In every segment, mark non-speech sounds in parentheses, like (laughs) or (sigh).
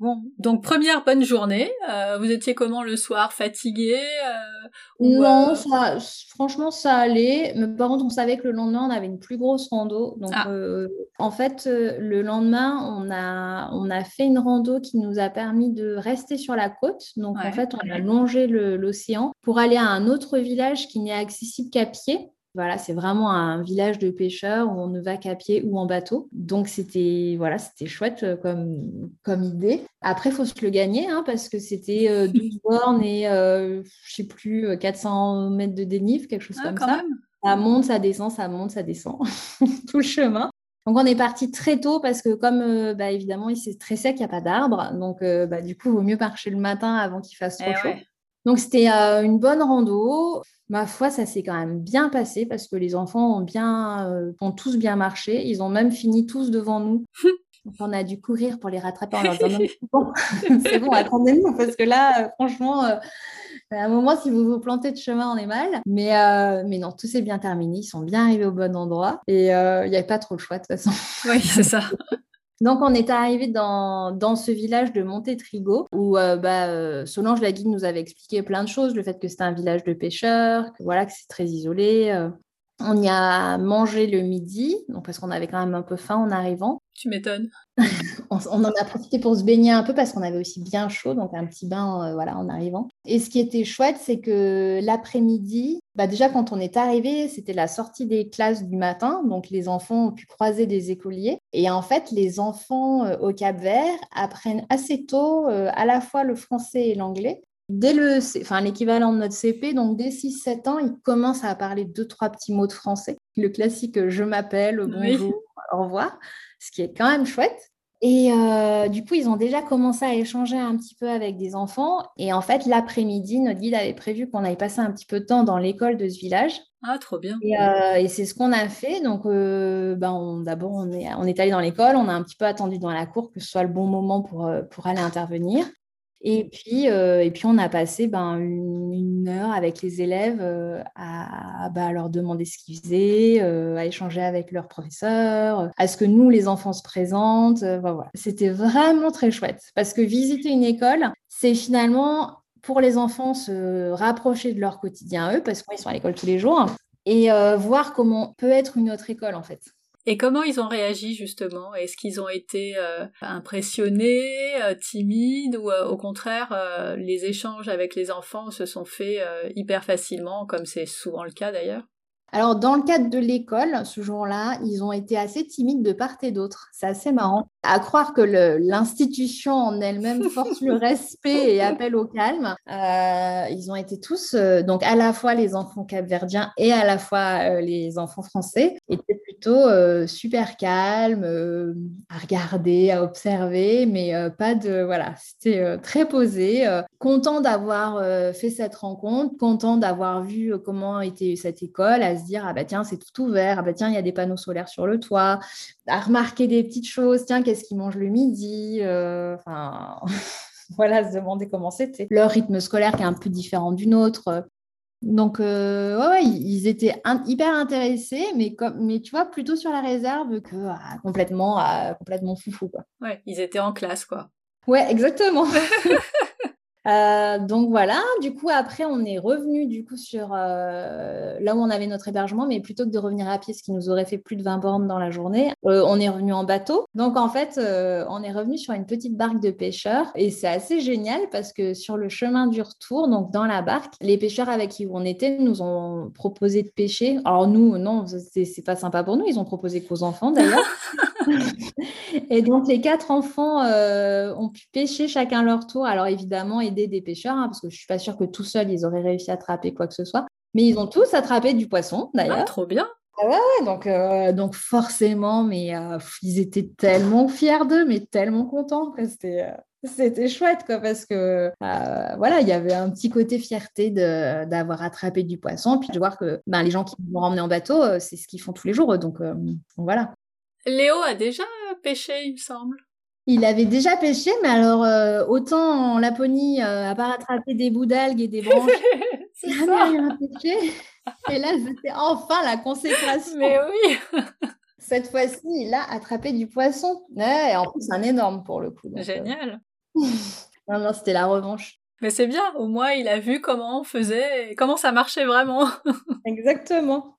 Bon, donc première bonne journée. Euh, vous étiez comment le soir Fatigué euh, Non, ça, franchement, ça allait. Mais par contre, on savait que le lendemain, on avait une plus grosse rando. Donc, Ah. euh, en fait, euh, le lendemain, on a, on a fait une rando qui nous a permis de rester sur la côte. Donc, Ouais. en fait, on a longé l'océan pour aller à un autre village qui n'est accessible qu'à pied. Voilà, c'est vraiment un village de pêcheurs où on ne va qu'à pied ou en bateau. Donc c'était voilà, c'était chouette euh, comme, comme idée. Après, il faut se le gagner hein, parce que c'était euh, (laughs) 12 bornes et euh, je sais plus euh, 400 mètres de dénive, quelque chose Ah, comme ça. même. Ça monte, ça descend, ça monte, ça descend (laughs) tout le chemin. Donc on est parti très tôt parce que comme euh, bah, évidemment il c'est très sec, il n'y a pas d'arbres, donc euh, bah, du coup il vaut mieux marcher le matin avant qu'il fasse trop Eh chaud. ouais. Donc c'était euh, une bonne rando. Ma foi, ça s'est quand même bien passé parce que les enfants ont bien, euh, ont tous bien marché. Ils ont même fini tous devant nous. (laughs) Donc on a dû courir pour les rattraper en leur disant c'est bon, (laughs) c'est bon, attendez-nous parce que là, euh, franchement, euh, à un moment, si vous vous plantez de chemin, on est mal. Mais, euh, mais non, tout s'est bien terminé. Ils sont bien arrivés au bon endroit et euh, il n'y avait pas trop le choix de toute façon. Oui, c'est ça. (laughs) Donc, on est arrivé dans, ce village de Montétrigo où euh, bah, euh, Solange, la guide, nous avait expliqué plein de choses. Le fait que c'était un village de pêcheurs, que, voilà, que c'est très isolé. euh. On y a mangé le midi, donc parce qu'on avait quand même un peu faim en arrivant. Tu m'étonnes. (laughs) On, on en a profité pour se baigner un peu parce qu'on avait aussi bien chaud, donc un petit bain euh, voilà, en arrivant. Et ce qui était chouette, c'est que l'après-midi, bah déjà quand on est arrivé, c'était la sortie des classes du matin, donc les enfants ont pu croiser des écoliers. Et en fait, les enfants euh, au Cap-Vert apprennent assez tôt euh, à la fois le français et l'anglais. Dès le, enfin, l'équivalent de notre CP, donc dès 6-7 ans, ils commencent à parler deux, trois petits mots de français. Le classique je m'appelle, Oui. bonjour, au revoir, ce qui est quand même chouette. Et euh, du coup, ils ont déjà commencé à échanger un petit peu avec des enfants. Et en fait, l'après-midi, notre guide avait prévu qu'on aille passer un petit peu de temps dans l'école de ce village. Ah, trop bien. Et, euh, et c'est ce qu'on a fait. Donc, euh, ben, d'abord, on est, on est allé dans l'école, on a un petit peu attendu dans la cour que ce soit le bon moment pour, pour aller intervenir. Et puis, euh, et puis on a passé ben, une, une heure avec les élèves euh, à, bah, leur demander ce qu'ils faisaient, euh, à échanger avec leurs professeurs, à ce que nous, les enfants, se présentent. voilà. C'était vraiment très chouette parce que visiter une école, c'est finalement pour les enfants se rapprocher de leur quotidien, eux, parce qu'ils sont à l'école tous les jours, et voir comment peut être une autre école en fait. Et comment ils ont réagi justement? Est-ce qu'ils ont été euh, impressionnés, euh, timides ou euh, au contraire les échanges avec les enfants se sont faits hyper facilement comme c'est souvent le cas d'ailleurs? Alors, dans le cadre de l'école, ce jour-là, ils ont été assez timides de part et d'autre. C'est assez marrant. À croire que l'institution en elle-même (laughs) force le respect et appelle au calme. Euh, ils ont été tous, euh, donc à la fois les enfants capverdiens et à la fois euh, les enfants français, étaient plutôt super calmes, à regarder, à observer, mais pas de. Voilà, c'était très posé. content d'avoir fait cette rencontre, content d'avoir vu comment était cette école, à se dire ah bah tiens c'est tout ouvert, ah bah tiens il y a des panneaux solaires sur le toit, à remarquer des petites choses, tiens qu'est-ce qu'ils mangent le midi, euh, enfin (laughs) voilà se demander comment c'était leur rythme scolaire qui est un peu différent du nôtre. Donc euh, ouais, ouais, ils étaient hyper intéressés, mais comme mais tu vois plutôt sur la réserve que ah, complètement ah, complètement foufou quoi. Ouais, ils étaient en classe quoi. Ouais, exactement. (laughs) Euh, donc voilà, du coup après on est revenu du coup sur euh, là où on avait notre hébergement, mais plutôt que de revenir à pied, ce qui nous aurait fait plus de 20 bornes dans la journée, euh, on est revenu en bateau. Donc en fait, on est revenu sur une petite barque de pêcheurs et c'est assez génial parce que sur le chemin du retour, donc dans la barque, les pêcheurs avec qui on était nous ont proposé de pêcher. Alors nous, non, c'est pas sympa pour nous, ils ont proposé qu'aux enfants d'ailleurs. (laughs) (laughs) Et donc, les quatre enfants euh, ont pu pêcher chacun leur tour. Alors, évidemment, aider des pêcheurs, hein, parce que je suis pas sûre que tout seuls, ils auraient réussi à attraper quoi que ce soit. Mais ils ont tous attrapé du poisson, Ah, d'ailleurs. trop bien. Ouais, donc, euh, donc, forcément, mais euh, ils étaient tellement fiers d'eux, mais tellement contents. que C'était c'était chouette, quoi, parce que euh, voilà, il y avait un petit côté fierté d'avoir attrapé du poisson, puis de voir que ben, les gens qui vont emmener en bateau, c'est ce qu'ils font tous les jours. Donc, euh, voilà. Léo a déjà pêché, il me semble. Il avait déjà pêché, mais alors euh, autant en Laponie, euh, à part attraper des bouts d'algues et des branches, (laughs) c'est jamais rien pêché. Et là, c'était enfin la consécration. Mais oui. Cette fois-ci, il a attrapé du poisson. Ouais, et en plus, un énorme pour le coup. donc, euh, Génial. (laughs) non, non, c'était la revanche. Mais c'est bien, au moins il a vu comment on faisait et comment ça marchait vraiment. (laughs) Exactement.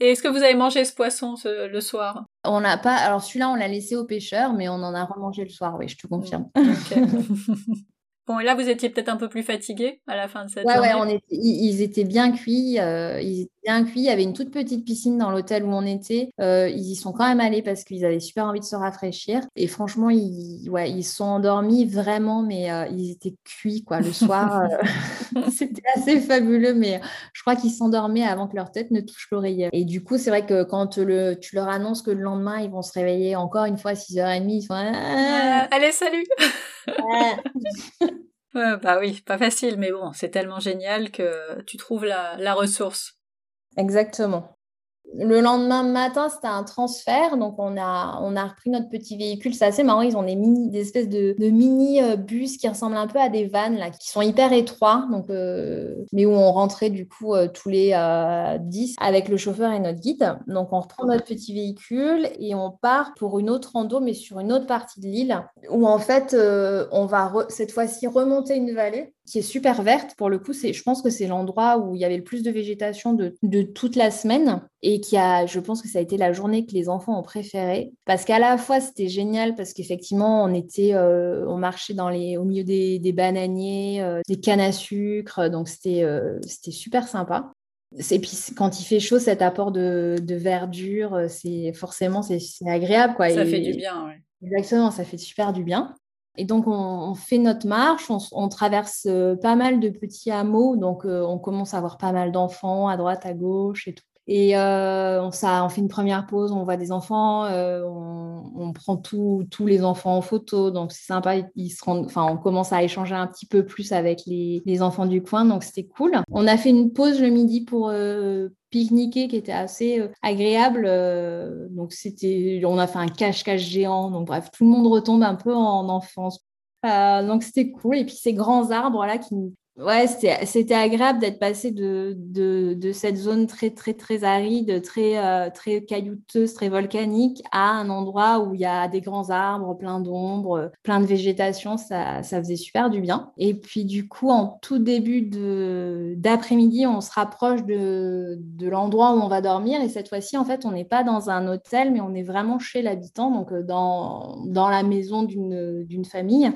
Et est-ce que vous avez mangé ce poisson le soir? On n'a pas. Alors celui-là, on l'a laissé aux pêcheurs, mais on en a remangé le soir, oui, je te confirme. (laughs) Bon, et là, vous étiez peut-être un peu plus fatigué à la fin de cette ouais, journée? Ouais, on était, ils, étaient bien cuits. Euh, ils bien cuits. Il y avait une toute petite piscine dans l'hôtel où on était. Euh, ils y sont quand même allés parce qu'ils avaient super envie de se rafraîchir. Et franchement, ils, ouais, ils sont endormis vraiment, mais euh, ils étaient cuits quoi. Le soir, (laughs) (laughs) c'était assez fabuleux, mais je crois qu'ils s'endormaient avant que leur tête ne touche l'oreiller. Et du coup, c'est vrai que quand le, tu leur annonces que le lendemain, ils vont se réveiller encore une fois à 6h30, ils font ah, Allez, salut (laughs) bah oui, pas facile, mais bon, c'est tellement génial que tu trouves la ressource. Exactement. Le lendemain matin, c'était un transfert. Donc, on a, on a repris notre petit véhicule. C'est assez marrant. Ils ont des, mini, des espèces de, mini-bus qui ressemblent un peu à des vannes, qui sont hyper étroits. Donc, euh, mais où on rentrait du coup euh, tous les 10 euh, avec le chauffeur et notre guide. Donc, on reprend notre petit véhicule et on part pour une autre rando, mais sur une autre partie de l'île, où en fait, on va cette fois-ci remonter une vallée qui est super verte. Pour le coup, c'est, je pense que c'est l'endroit où il y avait le plus de végétation de, de toute la semaine et qui a, je pense que ça a été la journée que les enfants ont préférée parce qu'à la fois c'était génial parce qu'effectivement on était, euh, on marchait dans les, au milieu des, des bananiers, euh, des cannes à sucre, donc c'était, euh, c'était super sympa. Et puis quand il fait chaud, cet apport de, de verdure, c'est forcément c'est, agréable quoi. Ça fait du bien, ouais. Exactement, ça fait super du bien. Et donc, on, fait notre marche, on, traverse euh, pas mal de petits hameaux, donc euh, on commence à avoir pas mal d'enfants à droite, à gauche et tout. Et euh, on, fait une première pause, on voit des enfants, on, prend tous les enfants en photo, donc c'est sympa. Ils se enfin, on commence à échanger un petit peu plus avec les, enfants du coin, donc c'était cool. On a fait une pause le midi pour pique-niquer qui était assez euh, agréable. Euh, donc c'était, on a fait un cache-cache géant. Donc bref, tout le monde retombe un peu en enfance. Euh, donc c'était cool. Et puis ces grands arbres là qui, Ouais, c'était agréable d'être passé de, cette zone très, très, très aride, très, euh, très caillouteuse, très volcanique, à un endroit où il y a des grands arbres, plein d'ombre, plein de végétation. Ça, ça faisait super du bien. Et puis, du coup, en tout début d'après-midi, on se rapproche de, l'endroit où on va dormir. Et cette fois-ci, en fait, on n'est pas dans un hôtel, mais on est vraiment chez l'habitant, donc euh, dans la maison d'une famille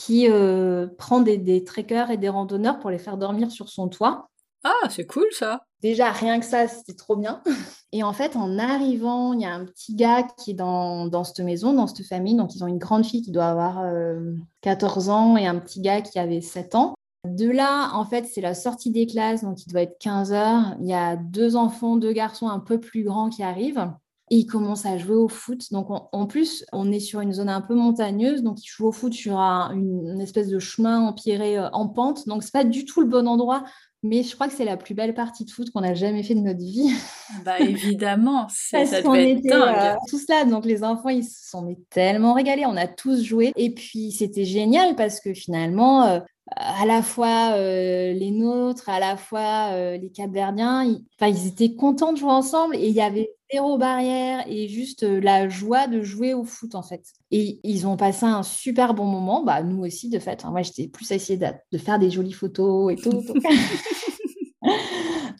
qui euh, prend des, des trekkers et des randonneurs pour les faire dormir sur son toit. Ah, c'est cool ça. Déjà, rien que ça, c'était trop bien. (laughs) Et en fait, en arrivant, il y a un petit gars qui est dans, dans cette maison, dans cette famille. Donc, ils ont une grande fille qui doit avoir 14 euh, ans et un petit gars qui avait 7 ans. De là, en fait, c'est la sortie des classes, donc il doit être 15 heures. Il y a deux enfants, deux garçons un peu plus grands qui arrivent et ils commencent à jouer au foot. Donc en plus, on est sur une zone un peu montagneuse, donc ils jouent au foot sur une, espèce de chemin empierré euh, en pente. Donc c'est pas du tout le bon endroit, mais je crois que c'est la plus belle partie de foot qu'on a jamais fait de notre vie. Bah évidemment, (laughs) ça devait être dingue. Euh, tout cela, donc les enfants ils se sont tellement régalés, on a tous joué et puis c'était génial parce que finalement. Euh, à la fois les nôtres, à la fois les Capverdiens, ils, ils étaient contents de jouer ensemble et il y avait zéro barrière et juste euh, la joie de jouer au foot en fait. Et ils ont passé un super bon moment, bah nous aussi de fait. Moi j'étais plus à essayer de, faire des jolies photos et tout. (laughs)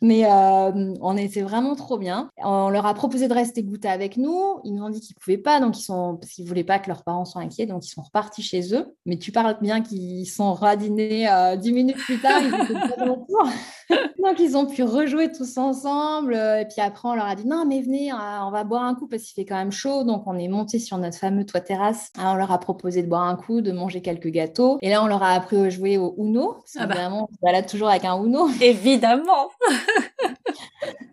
Mais euh, on était vraiment trop bien. On leur a proposé de rester goûter avec nous. Ils nous ont dit qu'ils ne pouvaient pas, donc ils sont, parce qu'ils ne voulaient pas que leurs parents soient inquiets, donc ils sont repartis chez eux. Mais tu parles bien qu'ils sont radinés euh, dix minutes plus tard. Ils (laughs) (laughs) donc ils ont pu rejouer tous ensemble. Et puis après, on leur a dit non, mais venez, on va boire un coup parce qu'il fait quand même chaud. Donc on est monté sur notre fameux toit terrasse. on leur a proposé de boire un coup, de manger quelques gâteaux. Et là, on leur a appris à jouer au Uno. Parce ah bah. Vraiment, on se balade toujours avec un Uno. (laughs) Évidemment.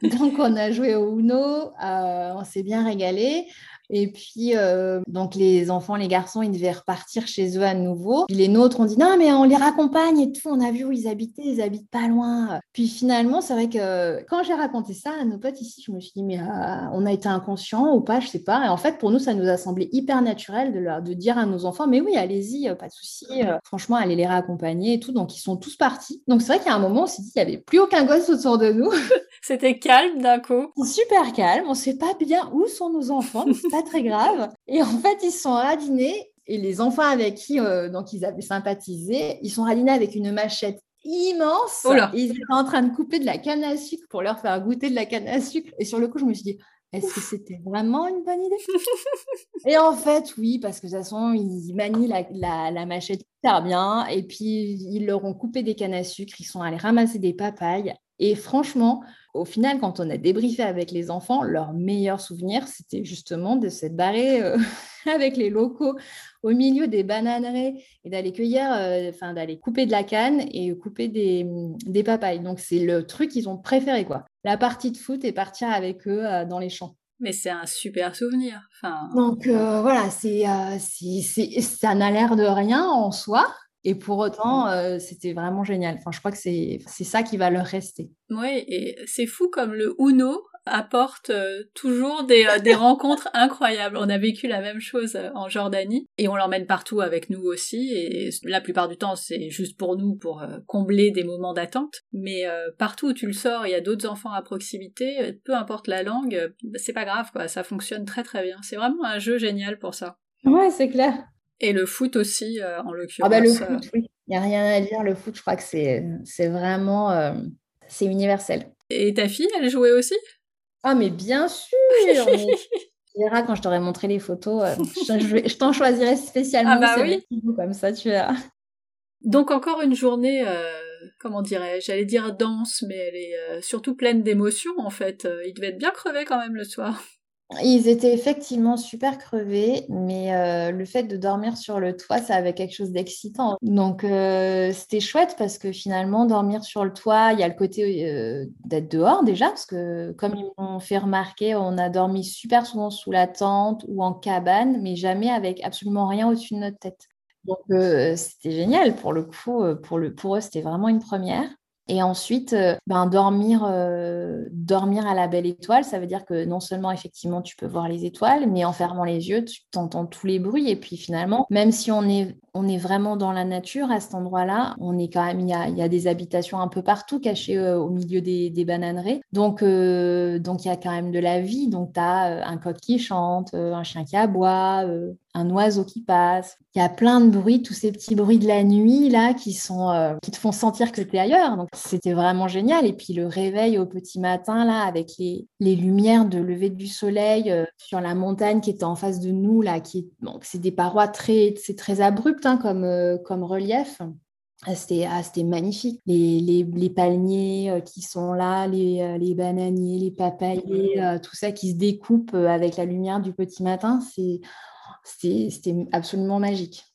Donc, on a joué au Uno, euh, on s'est bien régalé. Et puis, euh, donc les enfants, les garçons, ils devaient repartir chez eux à nouveau. Puis les nôtres ont dit non, mais on les raccompagne et tout. On a vu où ils habitaient, ils habitent pas loin. Puis finalement, c'est vrai que quand j'ai raconté ça à nos potes ici, je me suis dit, mais euh, on a été inconscient ou pas, je sais pas. Et en fait, pour nous, ça nous a semblé hyper naturel de, leur, de dire à nos enfants, mais oui, allez-y, pas de souci. franchement, allez les raccompagner et tout. Donc, ils sont tous partis. Donc, c'est vrai a un moment, on s'est dit, il n'y avait plus aucun gosse autour de nous. (laughs) C'était calme d'un coup. Super calme. On sait pas bien où sont nos enfants, mais c'est pas très (laughs) grave. Et en fait, ils sont radinés Et les enfants avec qui donc ils avaient sympathisé, ils sont alignés avec une machette immense. Oh ils étaient en train de couper de la canne à sucre pour leur faire goûter de la canne à sucre. Et sur le coup, je me suis dit, est-ce que c'était vraiment une bonne idée? (laughs) Et en fait, oui, parce que de toute façon, ils manient la, la, machette hyper bien. Et puis, ils leur ont coupé des cannes à sucre. Ils sont allés ramasser des papayes. Et franchement, au final, quand on a débriefé avec les enfants, leur meilleur souvenir, c'était justement de s'être barré euh, (laughs) avec les locaux au milieu des bananeraies et d'aller cueillir, euh, enfin d'aller couper de la canne et couper des, des papayes. Donc c'est le truc qu'ils ont préféré, quoi. La partie de foot et partir avec eux euh, dans les champs. Mais c'est un super souvenir. Enfin... Donc voilà, c'est, ça n'a l'air de rien en soi, et pour autant, euh, c'était vraiment génial. Enfin, je crois que c'est ça qui va leur rester. Oui, et c'est fou comme le Uno apporte euh, toujours des, euh, des (laughs) rencontres incroyables. On a vécu la même chose en Jordanie et on l'emmène partout avec nous aussi. Et la plupart du temps, c'est juste pour nous, pour combler des moments d'attente. Mais partout où tu le sors, il y a d'autres enfants à proximité. Peu importe la langue, c'est pas grave, quoi. Ça fonctionne très très bien. C'est vraiment un jeu génial pour ça. Ouais, c'est clair. Et le foot aussi, euh, en l'occurrence. Ah bah le foot, euh. oui. Il n'y a rien à dire. Le foot, je crois que c'est, c'est vraiment... Euh, c'est universel. Et ta fille, elle jouait aussi? Ah mais bien sûr (laughs) Tu verras quand je t'aurai montré les photos. je, je, t'en choisirai spécialement. Ah bah oui Comme ça, tu verras. Donc encore une journée, comment dirais-je J'allais dire dense, mais elle est surtout pleine d'émotions en fait. il devait être bien crevé quand même le soir. Ils étaient effectivement super crevés, mais euh, le fait de dormir sur le toit, ça avait quelque chose d'excitant. Donc euh, c'était chouette parce que finalement, dormir sur le toit, il y a le côté euh, d'être dehors déjà, parce que comme ils m'ont fait remarquer, on a dormi super souvent sous la tente ou en cabane, mais jamais avec absolument rien au-dessus de notre tête. Donc c'était génial pour le coup, pour, le, pour eux, c'était vraiment une première. Et ensuite, euh, ben, dormir, euh, dormir à la belle étoile, ça veut dire que non seulement effectivement tu peux voir les étoiles, mais en fermant les yeux, tu entends tous les bruits. Et puis finalement, même si on est, on est vraiment dans la nature à cet endroit-là, on est quand même, il y a, y a, des habitations un peu partout cachées euh, au milieu des, des bananeraies. Donc, donc il y a quand même de la vie. Donc tu as un coq qui chante, un chien qui aboie, un oiseau qui passe. Il y a plein de bruits, tous ces petits bruits de la nuit là qui sont euh, qui te font sentir que tu es ailleurs. Donc c'était vraiment génial. Et puis le réveil au petit matin là avec les, les lumières de lever du soleil euh, sur la montagne qui était en face de nous là, qui bon, c'est des parois très c'est très abrupt hein, comme euh, comme relief. Ah, c'était magnifique. Les, les, les palmiers qui sont là, les, les bananiers, les papayers, tout ça qui se découpe avec la lumière du petit matin. C'est c'était absolument magique.